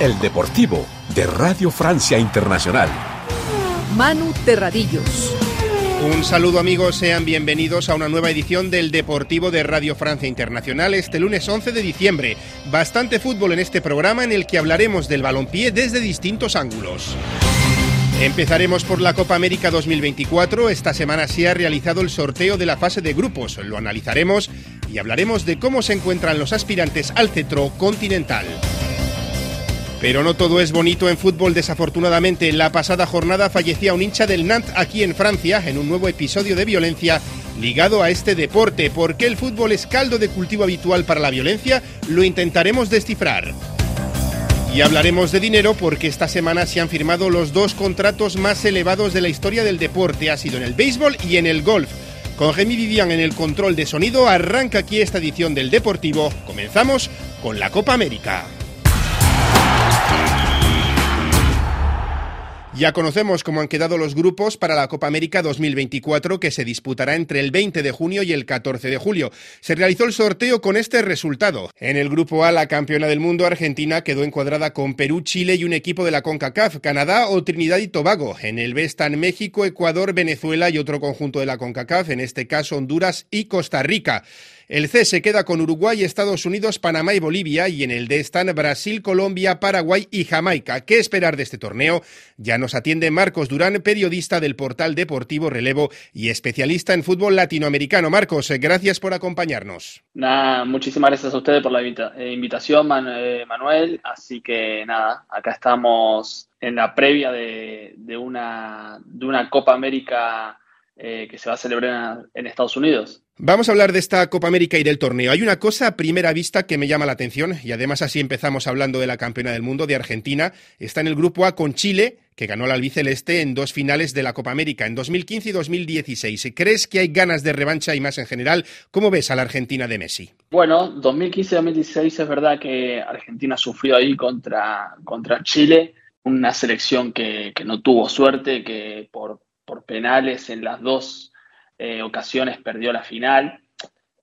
El Deportivo de Radio Francia Internacional. Manu Terradillos. Un saludo amigos, sean bienvenidos a una nueva edición del Deportivo de Radio Francia Internacional este lunes 11 de diciembre. Bastante fútbol en este programa en el que hablaremos del balompié desde distintos ángulos. Empezaremos por la Copa América 2024. Esta semana se ha realizado el sorteo de la fase de grupos. Lo analizaremos y hablaremos de cómo se encuentran los aspirantes al cetro continental. Pero no todo es bonito en fútbol, desafortunadamente. La pasada jornada fallecía un hincha del Nantes aquí en Francia en un nuevo episodio de violencia ligado a este deporte. ¿Por qué el fútbol es caldo de cultivo habitual para la violencia? Lo intentaremos descifrar. Y hablaremos de dinero porque esta semana se han firmado los dos contratos más elevados de la historia del deporte. Ha sido en el béisbol y en el golf. Con Remy Vivian en el control de sonido, arranca aquí esta edición del Deportivo. Comenzamos con la Copa América. Ya conocemos cómo han quedado los grupos para la Copa América 2024 que se disputará entre el 20 de junio y el 14 de julio. Se realizó el sorteo con este resultado. En el grupo A, la campeona del mundo Argentina quedó encuadrada con Perú, Chile y un equipo de la CONCACAF, Canadá o Trinidad y Tobago. En el B están México, Ecuador, Venezuela y otro conjunto de la CONCACAF, en este caso Honduras y Costa Rica. El C se queda con Uruguay, Estados Unidos, Panamá y Bolivia y en el D están Brasil, Colombia, Paraguay y Jamaica. ¿Qué esperar de este torneo? Ya nos atiende Marcos Durán, periodista del portal deportivo Relevo y especialista en fútbol latinoamericano. Marcos, eh, gracias por acompañarnos. Nada, muchísimas gracias a ustedes por la eh, invitación, eh, Manuel. Así que nada, acá estamos en la previa de, una, de una Copa América que se va a celebrar en Estados Unidos. Vamos a hablar de esta Copa América y del torneo. Hay una cosa a primera vista que me llama la atención y además así empezamos hablando de la campeona del mundo de Argentina. Está en el grupo A con Chile, que ganó la albiceleste en dos finales de la Copa América, en 2015 y 2016. ¿Crees que hay ganas de revancha y más en general? ¿Cómo ves a la Argentina de Messi? Bueno, 2015 y 2016 es verdad que Argentina sufrió ahí contra, contra Chile, una selección que, no tuvo suerte, que por, por penales en las dos eh, ocasiones perdió la final.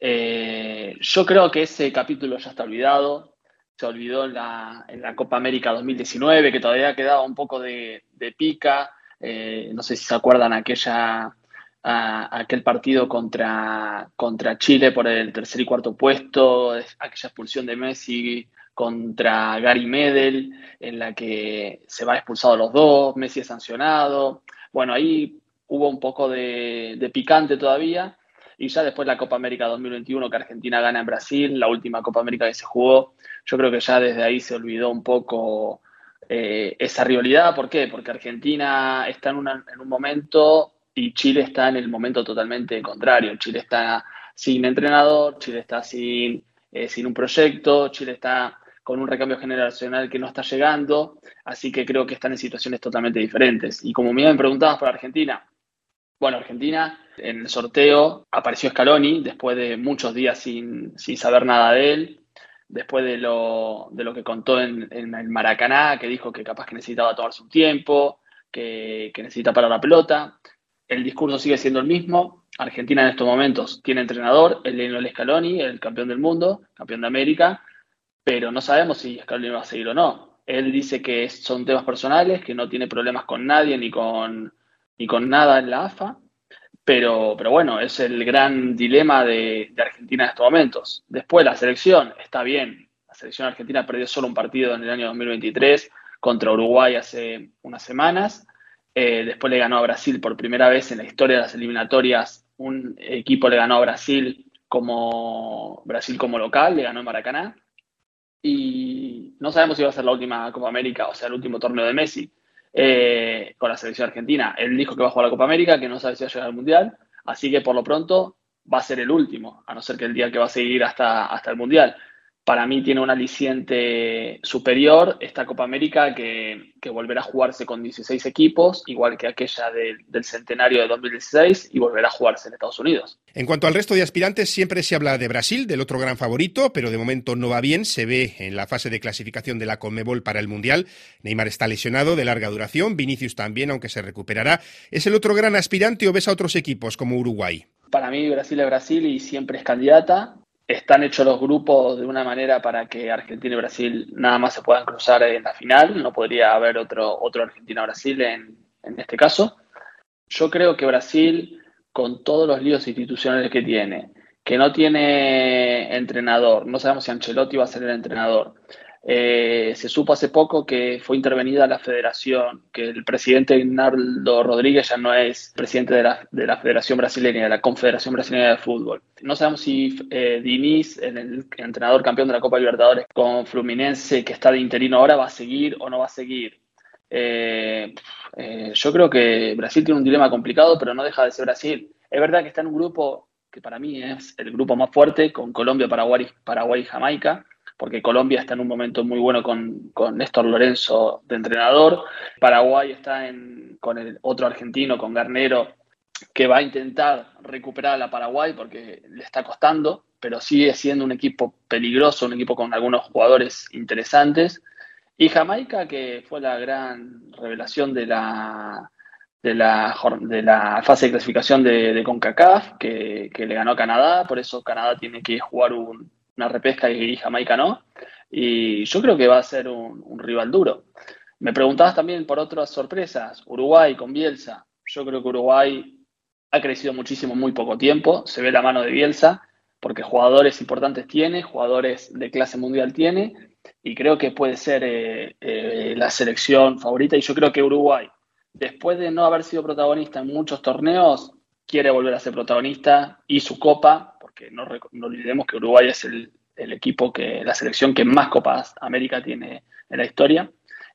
Eh, yo creo que ese capítulo ya está olvidado. Se olvidó en la, Copa América 2019, que todavía quedaba un poco de, pica. Eh, no sé si se acuerdan aquella, aquel partido contra, contra Chile por el tercer y cuarto puesto, aquella expulsión de Messi contra Gary Medel, en la que se va expulsado los dos, Messi es sancionado. Bueno, ahí hubo un poco de, picante todavía. Y ya después la Copa América 2021 que Argentina gana en Brasil, la última Copa América que se jugó, yo creo que ya desde ahí se olvidó un poco eh, esa rivalidad. ¿Por qué? Porque Argentina está en, en un momento y Chile está en el momento totalmente contrario. Chile está sin entrenador, Chile está sin, eh, sin un proyecto, Chile está con un recambio generacional que no está llegando, así que creo que están en situaciones totalmente diferentes. Y como me habían preguntado por Argentina, bueno, Argentina en el sorteo apareció Scaloni después de muchos días sin, saber nada de él, después de lo, de lo que contó en, el Maracaná, que dijo que capaz que necesitaba tomarse un tiempo, que, necesita parar la pelota. El discurso sigue siendo el mismo. Argentina en estos momentos tiene entrenador, el Lionel Scaloni, el campeón del mundo, campeón de América, pero no sabemos si Scaloni va a seguir o no. Él dice que son temas personales, que no tiene problemas con nadie ni con ni con nada en la AFA, pero, pero bueno, es el gran dilema de, Argentina en estos momentos. Después la selección, está bien, la selección argentina perdió solo un partido en el año 2023 contra Uruguay hace unas semanas, eh, después le ganó a Brasil por primera vez en la historia de las eliminatorias, un equipo le ganó a Brasil como Brasil como local, le ganó en Maracaná. Y no sabemos si va a ser la última Copa América, o sea, el último torneo de Messi. Eh, con la selección argentina. Él dijo que va a jugar la Copa América, que no sabe si va a llegar al Mundial, así que por lo pronto va a ser el último, a no ser que el día que va a seguir hasta, hasta el Mundial para mí tiene un aliciente superior esta Copa América que, volverá a jugarse con 16 equipos, igual que aquella del centenario de 2016, y volverá a jugarse en Estados Unidos. En cuanto al resto de aspirantes, siempre se habla de Brasil, del otro gran favorito, pero de momento no va bien. Se ve en la fase de clasificación de la Conmebol para el Mundial. Neymar está lesionado de larga duración, Vinicius también, aunque se recuperará. ¿Es el otro gran aspirante o ves a otros equipos como Uruguay? Para mí Brasil es Brasil y siempre es candidata están hechos los grupos de una manera para que Argentina y Brasil nada más se puedan cruzar en la final. No podría haber otro, otro Argentina-Brasil en, en este caso. Yo creo que Brasil, con todos los líos institucionales que tiene, que no tiene entrenador, no sabemos si Ancelotti va a ser el entrenador, eh, se supo hace poco que fue intervenida la federación, que el presidente Ignaldo Rodríguez ya no es presidente de la, de la Federación Brasileña, de la Confederación Brasileña de Fútbol. No sabemos si eh, Diniz, el, entrenador campeón de la Copa Libertadores con Fluminense, que está de interino ahora, va a seguir o no va a seguir. Eh, yo creo que Brasil tiene un dilema complicado, pero no deja de ser Brasil. Es verdad que está en un grupo que para mí es el grupo más fuerte, con Colombia, Paraguay, Paraguay y Jamaica porque Colombia está en un momento muy bueno con, con Néstor Lorenzo de entrenador. Paraguay está en, con el otro argentino, con Garnero, que va a intentar recuperar a la Paraguay porque le está costando, pero sigue siendo un equipo peligroso, un equipo con algunos jugadores interesantes. Y Jamaica, que fue la gran revelación de la, de la, fase de clasificación de, de CONCACAF, que, que, le ganó a Canadá, por eso Canadá tiene que jugar un, una repesca y Jamaica no. Y yo creo que va a ser un, rival duro. Me preguntabas también por otras sorpresas. Uruguay con Bielsa. Yo creo que Uruguay ha crecido muchísimo en muy poco tiempo. Se ve la mano de Bielsa porque jugadores importantes tiene, jugadores de clase mundial tiene. Y creo que puede ser eh, eh, la selección favorita. Y yo creo que Uruguay, después de no haber sido protagonista en muchos torneos, quiere volver a ser protagonista y su copa que no, olvidemos que Uruguay es el, equipo que, la selección que más Copas América tiene en la historia,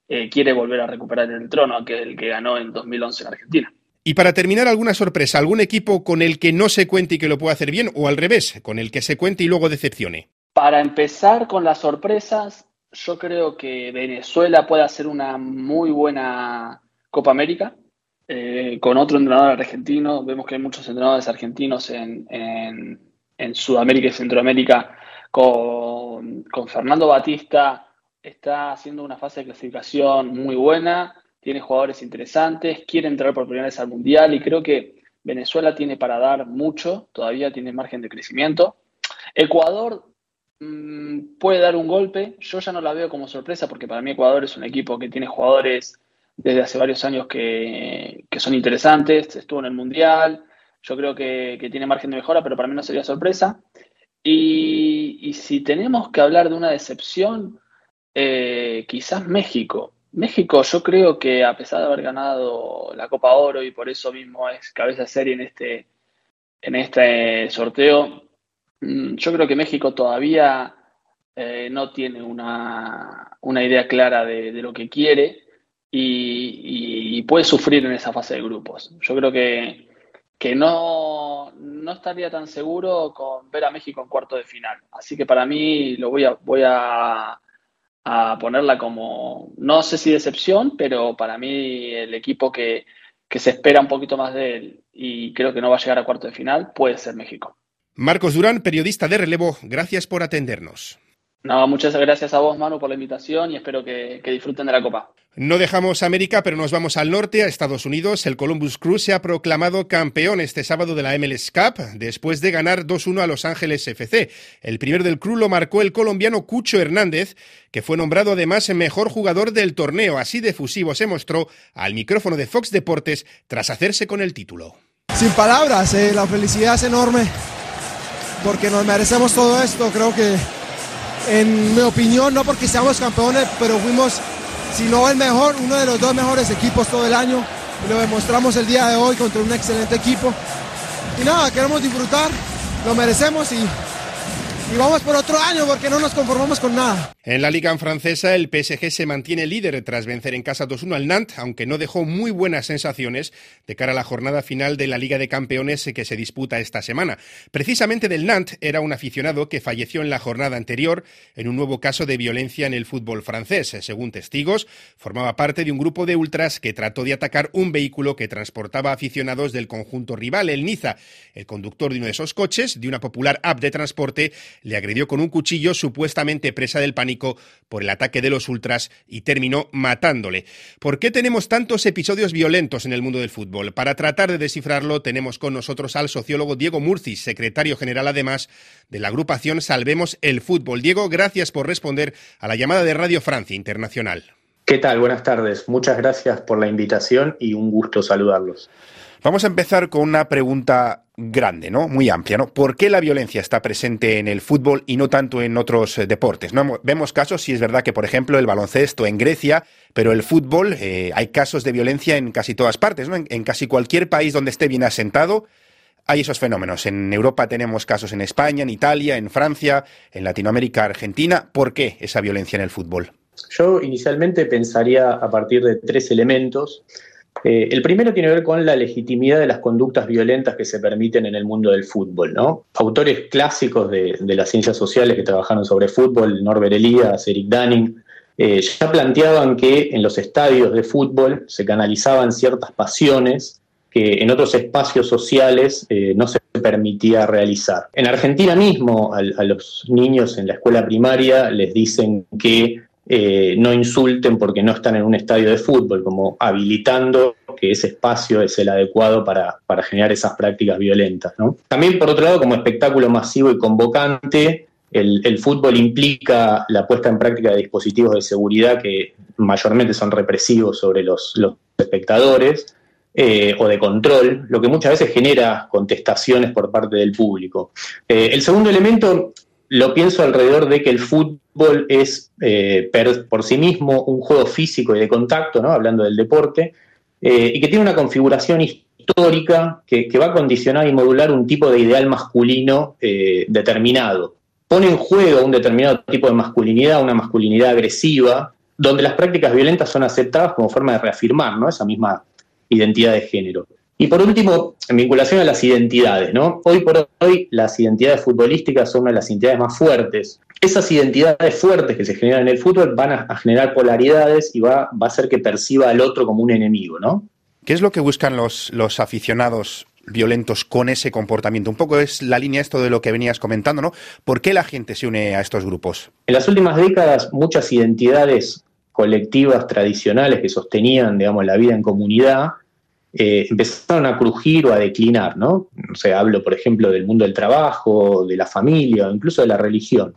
eh, quiere volver a recuperar el trono, que es el que ganó en 2011 en Argentina. Y para terminar, alguna sorpresa, algún equipo con el que no se cuente y que lo pueda hacer bien, o al revés, con el que se cuente y luego decepcione. Para empezar con las sorpresas, yo creo que Venezuela puede hacer una muy buena Copa América. Eh, con otro entrenador argentino, vemos que hay muchos entrenadores argentinos en, en Sudamérica y Centroamérica con, Fernando Batista está haciendo una fase de clasificación muy buena, tiene jugadores interesantes, quiere entrar por primera vez al Mundial y creo que Venezuela tiene para dar mucho, todavía tiene margen de crecimiento. Ecuador mm, puede dar un golpe, yo ya no la veo como sorpresa porque para mí Ecuador es un equipo que tiene jugadores desde hace varios años que, que son interesantes, estuvo en el Mundial, yo creo que, tiene margen de mejora, pero para mí no sería sorpresa. Y, si tenemos que hablar de una decepción, eh, quizás México. México yo creo que a pesar de haber ganado la Copa Oro y por eso mismo es cabeza serie en este, en este sorteo, mm, yo creo que México todavía eh, no tiene una, idea clara de, lo que quiere y, puede sufrir en esa fase de grupos. Yo creo que que no, no estaría tan seguro con ver a México en cuarto de final. Así que para mí lo voy a, voy a, ponerla como, no sé si decepción, pero para mí el equipo que, que se espera un poquito más de él y creo que no va a llegar a cuarto de final puede ser México. Marcos Durán, periodista de relevo, gracias por atendernos. No, muchas gracias a vos, Manu, por la invitación y espero que, disfruten de la Copa. No dejamos América, pero nos vamos al norte, a Estados Unidos. El Columbus Crew se ha proclamado campeón este sábado de la MLS Cup después de ganar 2-1 a Los Ángeles FC. El primero del Crew lo marcó el colombiano Cucho Hernández, que fue nombrado además mejor jugador del torneo. Así de fusivo se mostró al micrófono de Fox Deportes tras hacerse con el título. Sin palabras, eh, la felicidad es enorme porque nos merecemos todo esto. Creo que en mi opinión, no porque seamos campeones, pero fuimos, si no el mejor, uno de los dos mejores equipos todo el año. Y lo demostramos el día de hoy contra un excelente equipo. Y nada, queremos disfrutar, lo merecemos y y vamos por otro año porque no nos conformamos con nada. En la Liga francesa, el PSG se mantiene líder tras vencer en casa 2-1 al Nantes, aunque no dejó muy buenas sensaciones de cara a la jornada final de la Liga de Campeones que se disputa esta semana. Precisamente del Nantes era un aficionado que falleció en la jornada anterior en un nuevo caso de violencia en el fútbol francés. Según testigos, formaba parte de un grupo de ultras que trató de atacar un vehículo que transportaba aficionados del conjunto rival, el Niza. El conductor de uno de esos coches, de una popular app de transporte, le agredió con un cuchillo supuestamente presa del pánico por el ataque de los ultras y terminó matándole. ¿Por qué tenemos tantos episodios violentos en el mundo del fútbol? Para tratar de descifrarlo tenemos con nosotros al sociólogo Diego Murcis, secretario general además de la agrupación Salvemos el Fútbol. Diego, gracias por responder a la llamada de Radio Francia Internacional. ¿Qué tal? Buenas tardes. Muchas gracias por la invitación y un gusto saludarlos. Vamos a empezar con una pregunta grande, ¿no? Muy amplia, ¿no? ¿Por qué la violencia está presente en el fútbol y no tanto en otros eh, deportes? ¿no? Vemos casos, si es verdad que, por ejemplo, el baloncesto en Grecia, pero el fútbol, eh, hay casos de violencia en casi todas partes, ¿no? En, casi cualquier país donde esté bien asentado, hay esos fenómenos. En Europa tenemos casos en España, en Italia, en Francia, en Latinoamérica, Argentina. ¿Por qué esa violencia en el fútbol? Yo inicialmente pensaría a partir de tres elementos. Eh, el primero tiene que ver con la legitimidad de las conductas violentas que se permiten en el mundo del fútbol. ¿no? Autores clásicos de, las ciencias sociales que trabajaron sobre fútbol, Norbert Elias, Eric Dunning, eh, ya planteaban que en los estadios de fútbol se canalizaban ciertas pasiones que en otros espacios sociales eh, no se permitía realizar. En Argentina mismo, a los niños en la escuela primaria les dicen que eh, no insulten porque no están en un estadio de fútbol, como habilitando que ese espacio es el adecuado para, generar esas prácticas violentas. También, por otro lado, como espectáculo masivo y convocante, el, fútbol implica la puesta en práctica de dispositivos de seguridad que mayormente son represivos sobre los, espectadores. Eh, o de control, lo que muchas veces genera contestaciones por parte del público. Eh, el segundo elemento lo pienso alrededor de que el fútbol es eh, por sí mismo un juego físico y de contacto, ¿no? hablando del deporte, eh, y que tiene una configuración histórica que, va a condicionar y modular un tipo de ideal masculino eh, determinado. Pone en juego un determinado tipo de masculinidad, una masculinidad agresiva, donde las prácticas violentas son aceptadas como forma de reafirmar esa misma identidad de género. Y por último, en vinculación a las identidades, ¿no? Hoy por hoy las identidades futbolísticas son una de las identidades más fuertes. Esas identidades fuertes que se generan en el fútbol van a, generar polaridades y va, va, a hacer que perciba al otro como un enemigo, ¿no? ¿Qué es lo que buscan los, los aficionados violentos con ese comportamiento. Un poco es la línea esto de lo que venías comentando, ¿no? ¿Por qué la gente se une a estos grupos? En las últimas décadas, muchas identidades colectivas tradicionales que sostenían, digamos, la vida en comunidad, eh, empezaron a crujir o a declinar, ¿no? O sea, hablo, por ejemplo, del mundo del trabajo, de la familia, o incluso de la religión.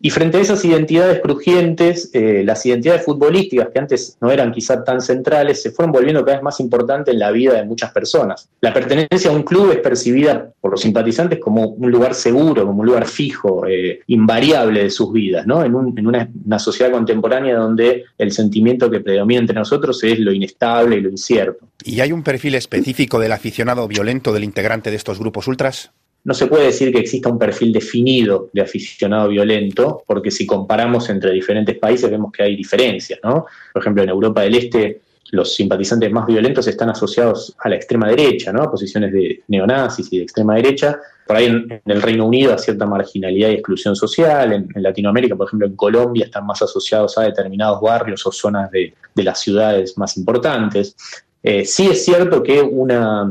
Y frente a esas identidades crujientes, eh, las identidades futbolísticas, que antes no eran quizá tan centrales, se fueron volviendo cada vez más importantes en la vida de muchas personas. La pertenencia a un club es percibida por los simpatizantes como un lugar seguro, como un lugar fijo, eh, invariable de sus vidas, ¿no? En, una, una, sociedad contemporánea donde el sentimiento que predomina entre nosotros es lo inestable y lo incierto. ¿Y hay un perfil específico del aficionado violento, del integrante de estos grupos ultras? No se puede decir que exista un perfil definido de aficionado violento, porque si comparamos entre diferentes países vemos que hay diferencias, ¿no? Por ejemplo, en Europa del Este los simpatizantes más violentos están asociados a la extrema derecha, ¿no? A posiciones de neonazis y de extrema derecha. Por ahí en, el Reino Unido a cierta marginalidad y exclusión social. En, Latinoamérica, por ejemplo, en Colombia están más asociados a determinados barrios o zonas de, las ciudades más importantes. Eh, sí es cierto que una,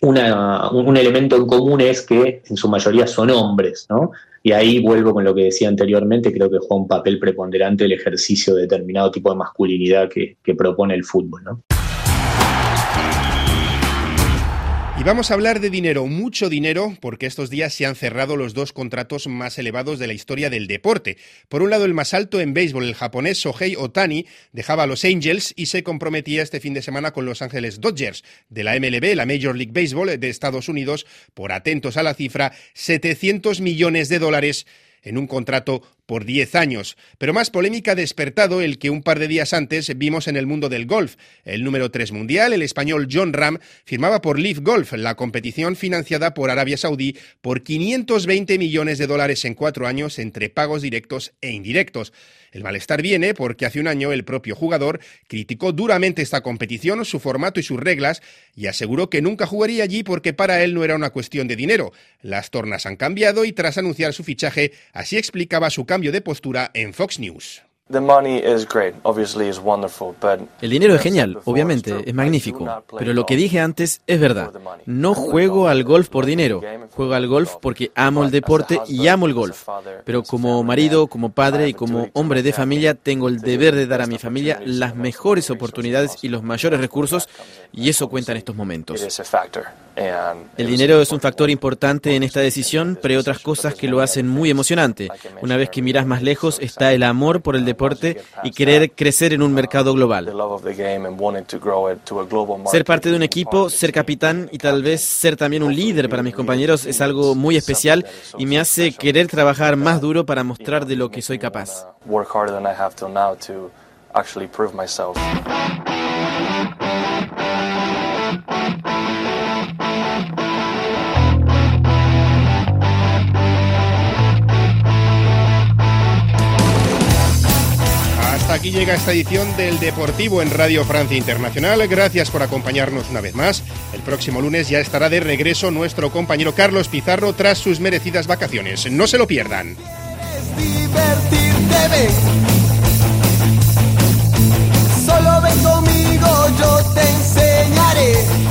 un elemento en común es que en su mayoría son hombres, ¿no? Y ahí vuelvo con lo que decía anteriormente, creo que juega un papel preponderante el ejercicio de determinado tipo de masculinidad que, que propone el fútbol, ¿no? Vamos a hablar de dinero, mucho dinero, porque estos días se han cerrado los dos contratos más elevados de la historia del deporte. Por un lado, el más alto en béisbol, el japonés Shohei Otani dejaba a los Angels y se comprometía este fin de semana con Los Ángeles Dodgers de la MLB, la Major League Baseball de Estados Unidos, por atentos a la cifra, 700 millones de dólares en un contrato por 10 años. Pero más polémica ha despertado el que un par de días antes vimos en el mundo del golf. El número 3 mundial, el español John Ram, firmaba por Leaf Golf, la competición financiada por Arabia Saudí, por 520 millones de dólares en cuatro años entre pagos directos e indirectos. El malestar viene porque hace un año el propio jugador criticó duramente esta competición, su formato y sus reglas, y aseguró que nunca jugaría allí porque para él no era una cuestión de dinero. Las tornas han cambiado y tras anunciar su fichaje, así explicaba su cambio de postura en Fox News. El dinero es genial, obviamente, es magnífico, pero lo que dije antes es verdad. No juego al golf por dinero, juego al golf porque amo el deporte y amo el golf. Pero como marido, como padre y como hombre de familia, tengo el deber de dar a mi familia las mejores oportunidades y los mayores recursos, y eso cuenta en estos momentos. El dinero es un factor importante en esta decisión, pero hay otras cosas que lo hacen muy emocionante. Una vez que miras más lejos está el amor por el deporte y querer crecer en un mercado global. Ser parte de un equipo, ser capitán y tal vez ser también un líder para mis compañeros es algo muy especial y me hace querer trabajar más duro para mostrar de lo que soy capaz. aquí llega esta edición del Deportivo en Radio Francia Internacional. Gracias por acompañarnos una vez más. El próximo lunes ya estará de regreso nuestro compañero Carlos Pizarro tras sus merecidas vacaciones. No se lo pierdan. Solo ven conmigo, yo te enseñaré.